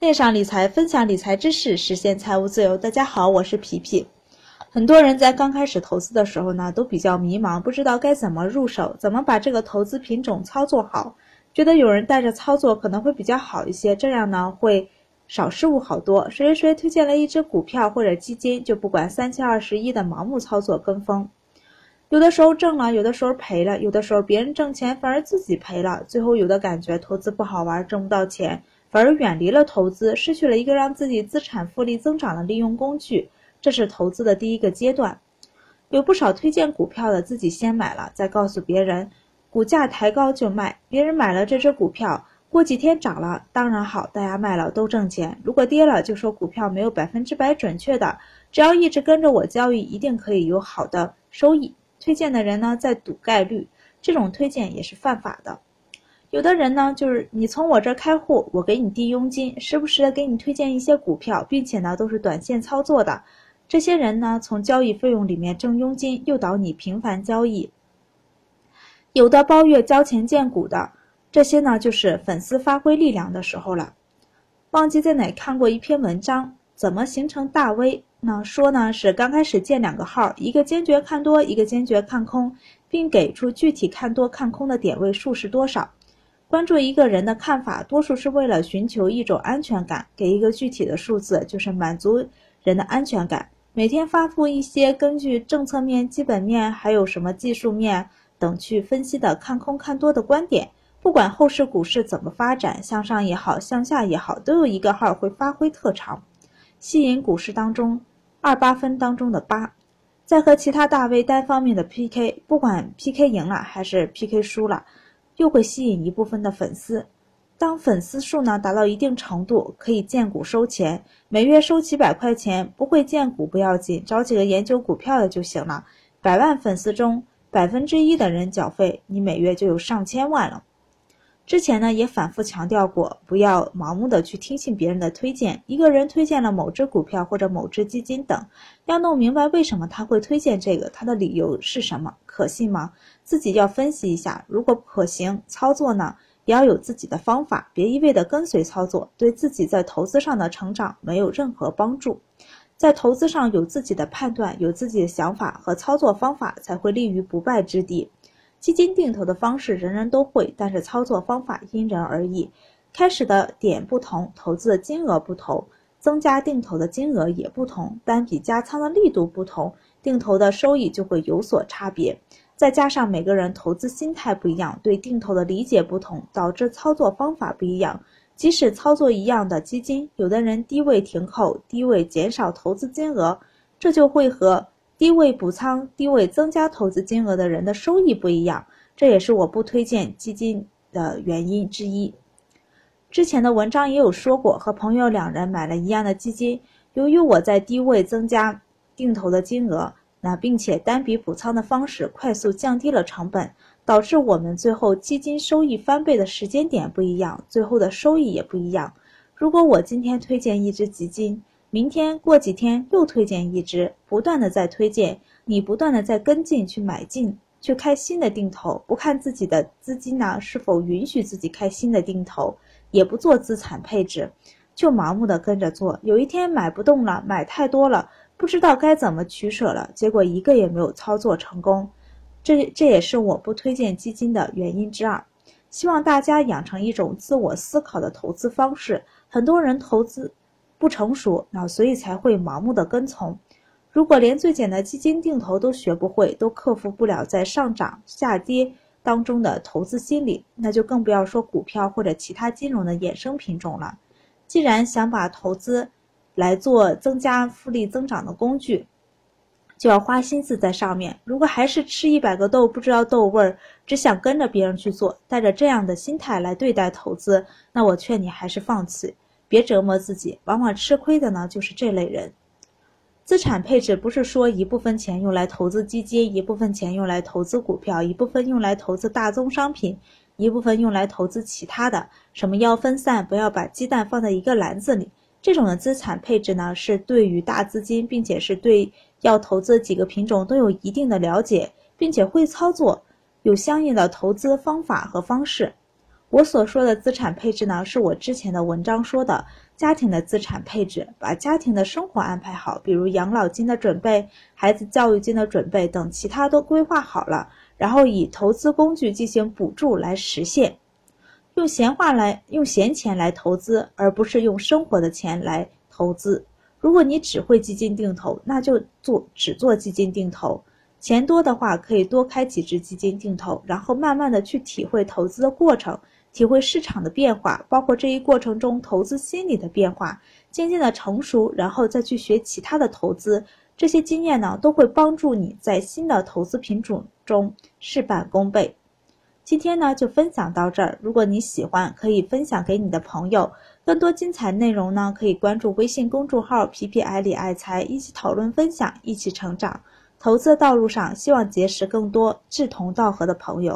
链上理财，分享理财知识，实现财务自由。大家好，我是皮皮。很多人在刚开始投资的时候呢，都比较迷茫，不知道该怎么入手，怎么把这个投资品种操作好。觉得有人带着操作可能会比较好一些，这样呢会少失误好多。谁谁谁推荐了一只股票或者基金，就不管三七二十一的盲目操作跟风，有的时候挣了，有的时候赔了，有的时候别人挣钱反而自己赔了，最后有的感觉投资不好玩，挣不到钱。反而远离了投资，失去了一个让自己资产复利增长的利用工具，这是投资的第一个阶段。有不少推荐股票的，自己先买了，再告诉别人，股价抬高就卖。别人买了这只股票，过几天涨了，当然好，大家卖了都挣钱。如果跌了，就说股票没有百分之百准确的，只要一直跟着我交易，一定可以有好的收益。推荐的人呢，在赌概率，这种推荐也是犯法的。有的人呢，就是你从我这开户，我给你递佣金，时不时的给你推荐一些股票，并且呢都是短线操作的。这些人呢，从交易费用里面挣佣金，诱导你频繁交易。有的包月交钱荐股的，这些呢就是粉丝发挥力量的时候了。忘记在哪看过一篇文章，怎么形成大 V？那说呢是刚开始建两个号，一个坚决看多，一个坚决看空，并给出具体看多看空的点位数是多少。关注一个人的看法，多数是为了寻求一种安全感，给一个具体的数字，就是满足人的安全感。每天发布一些根据政策面、基本面，还有什么技术面等去分析的看空看多的观点。不管后市股市怎么发展，向上也好，向下也好，都有一个号会发挥特长，吸引股市当中二八分当中的八，在和其他大 V 单方面的 PK，不管 PK 赢了还是 PK 输了。又会吸引一部分的粉丝，当粉丝数呢达到一定程度，可以荐股收钱，每月收几百块钱。不会荐股不要紧，找几个研究股票的就行了。百万粉丝中百分之一的人缴费，你每月就有上千万了。之前呢也反复强调过，不要盲目的去听信别人的推荐。一个人推荐了某只股票或者某只基金等，要弄明白为什么他会推荐这个，他的理由是什么，可信吗？自己要分析一下。如果不可行，操作呢也要有自己的方法，别一味的跟随操作，对自己在投资上的成长没有任何帮助。在投资上有自己的判断，有自己的想法和操作方法，才会立于不败之地。基金定投的方式人人都会，但是操作方法因人而异。开始的点不同，投资的金额不同，增加定投的金额也不同，单笔加仓的力度不同，定投的收益就会有所差别。再加上每个人投资心态不一样，对定投的理解不同，导致操作方法不一样。即使操作一样的基金，有的人低位停扣，低位减少投资金额，这就会和。低位补仓、低位增加投资金额的人的收益不一样，这也是我不推荐基金的原因之一。之前的文章也有说过，和朋友两人买了一样的基金，由于我在低位增加定投的金额，那并且单笔补仓的方式快速降低了成本，导致我们最后基金收益翻倍的时间点不一样，最后的收益也不一样。如果我今天推荐一只基金，明天过几天又推荐一只，不断的在推荐，你不断的在跟进去买进，去开新的定投，不看自己的资金呢是否允许自己开新的定投，也不做资产配置，就盲目的跟着做，有一天买不动了，买太多了，不知道该怎么取舍了，结果一个也没有操作成功，这这也是我不推荐基金的原因之二。希望大家养成一种自我思考的投资方式，很多人投资。不成熟，那所以才会盲目的跟从。如果连最简单的基金定投都学不会，都克服不了在上涨下跌当中的投资心理，那就更不要说股票或者其他金融的衍生品种了。既然想把投资来做增加复利增长的工具，就要花心思在上面。如果还是吃一百个豆不知道豆味儿，只想跟着别人去做，带着这样的心态来对待投资，那我劝你还是放弃。别折磨自己，往往吃亏的呢就是这类人。资产配置不是说一部分钱用来投资基金，一部分钱用来投资股票，一部分用来投资大宗商品，一部分用来投资其他的。什么要分散，不要把鸡蛋放在一个篮子里。这种的资产配置呢，是对于大资金，并且是对要投资几个品种都有一定的了解，并且会操作，有相应的投资方法和方式。我所说的资产配置呢，是我之前的文章说的，家庭的资产配置，把家庭的生活安排好，比如养老金的准备、孩子教育金的准备等，其他都规划好了，然后以投资工具进行补助来实现。用闲话来用闲钱来投资，而不是用生活的钱来投资。如果你只会基金定投，那就做只做基金定投。钱多的话，可以多开几只基金定投，然后慢慢的去体会投资的过程，体会市场的变化，包括这一过程中投资心理的变化，渐渐的成熟，然后再去学其他的投资。这些经验呢，都会帮助你在新的投资品种中事半功倍。今天呢，就分享到这儿。如果你喜欢，可以分享给你的朋友。更多精彩内容呢，可以关注微信公众号“皮皮爱理爱财”，一起讨论分享，一起成长。投资的道路上，希望结识更多志同道合的朋友。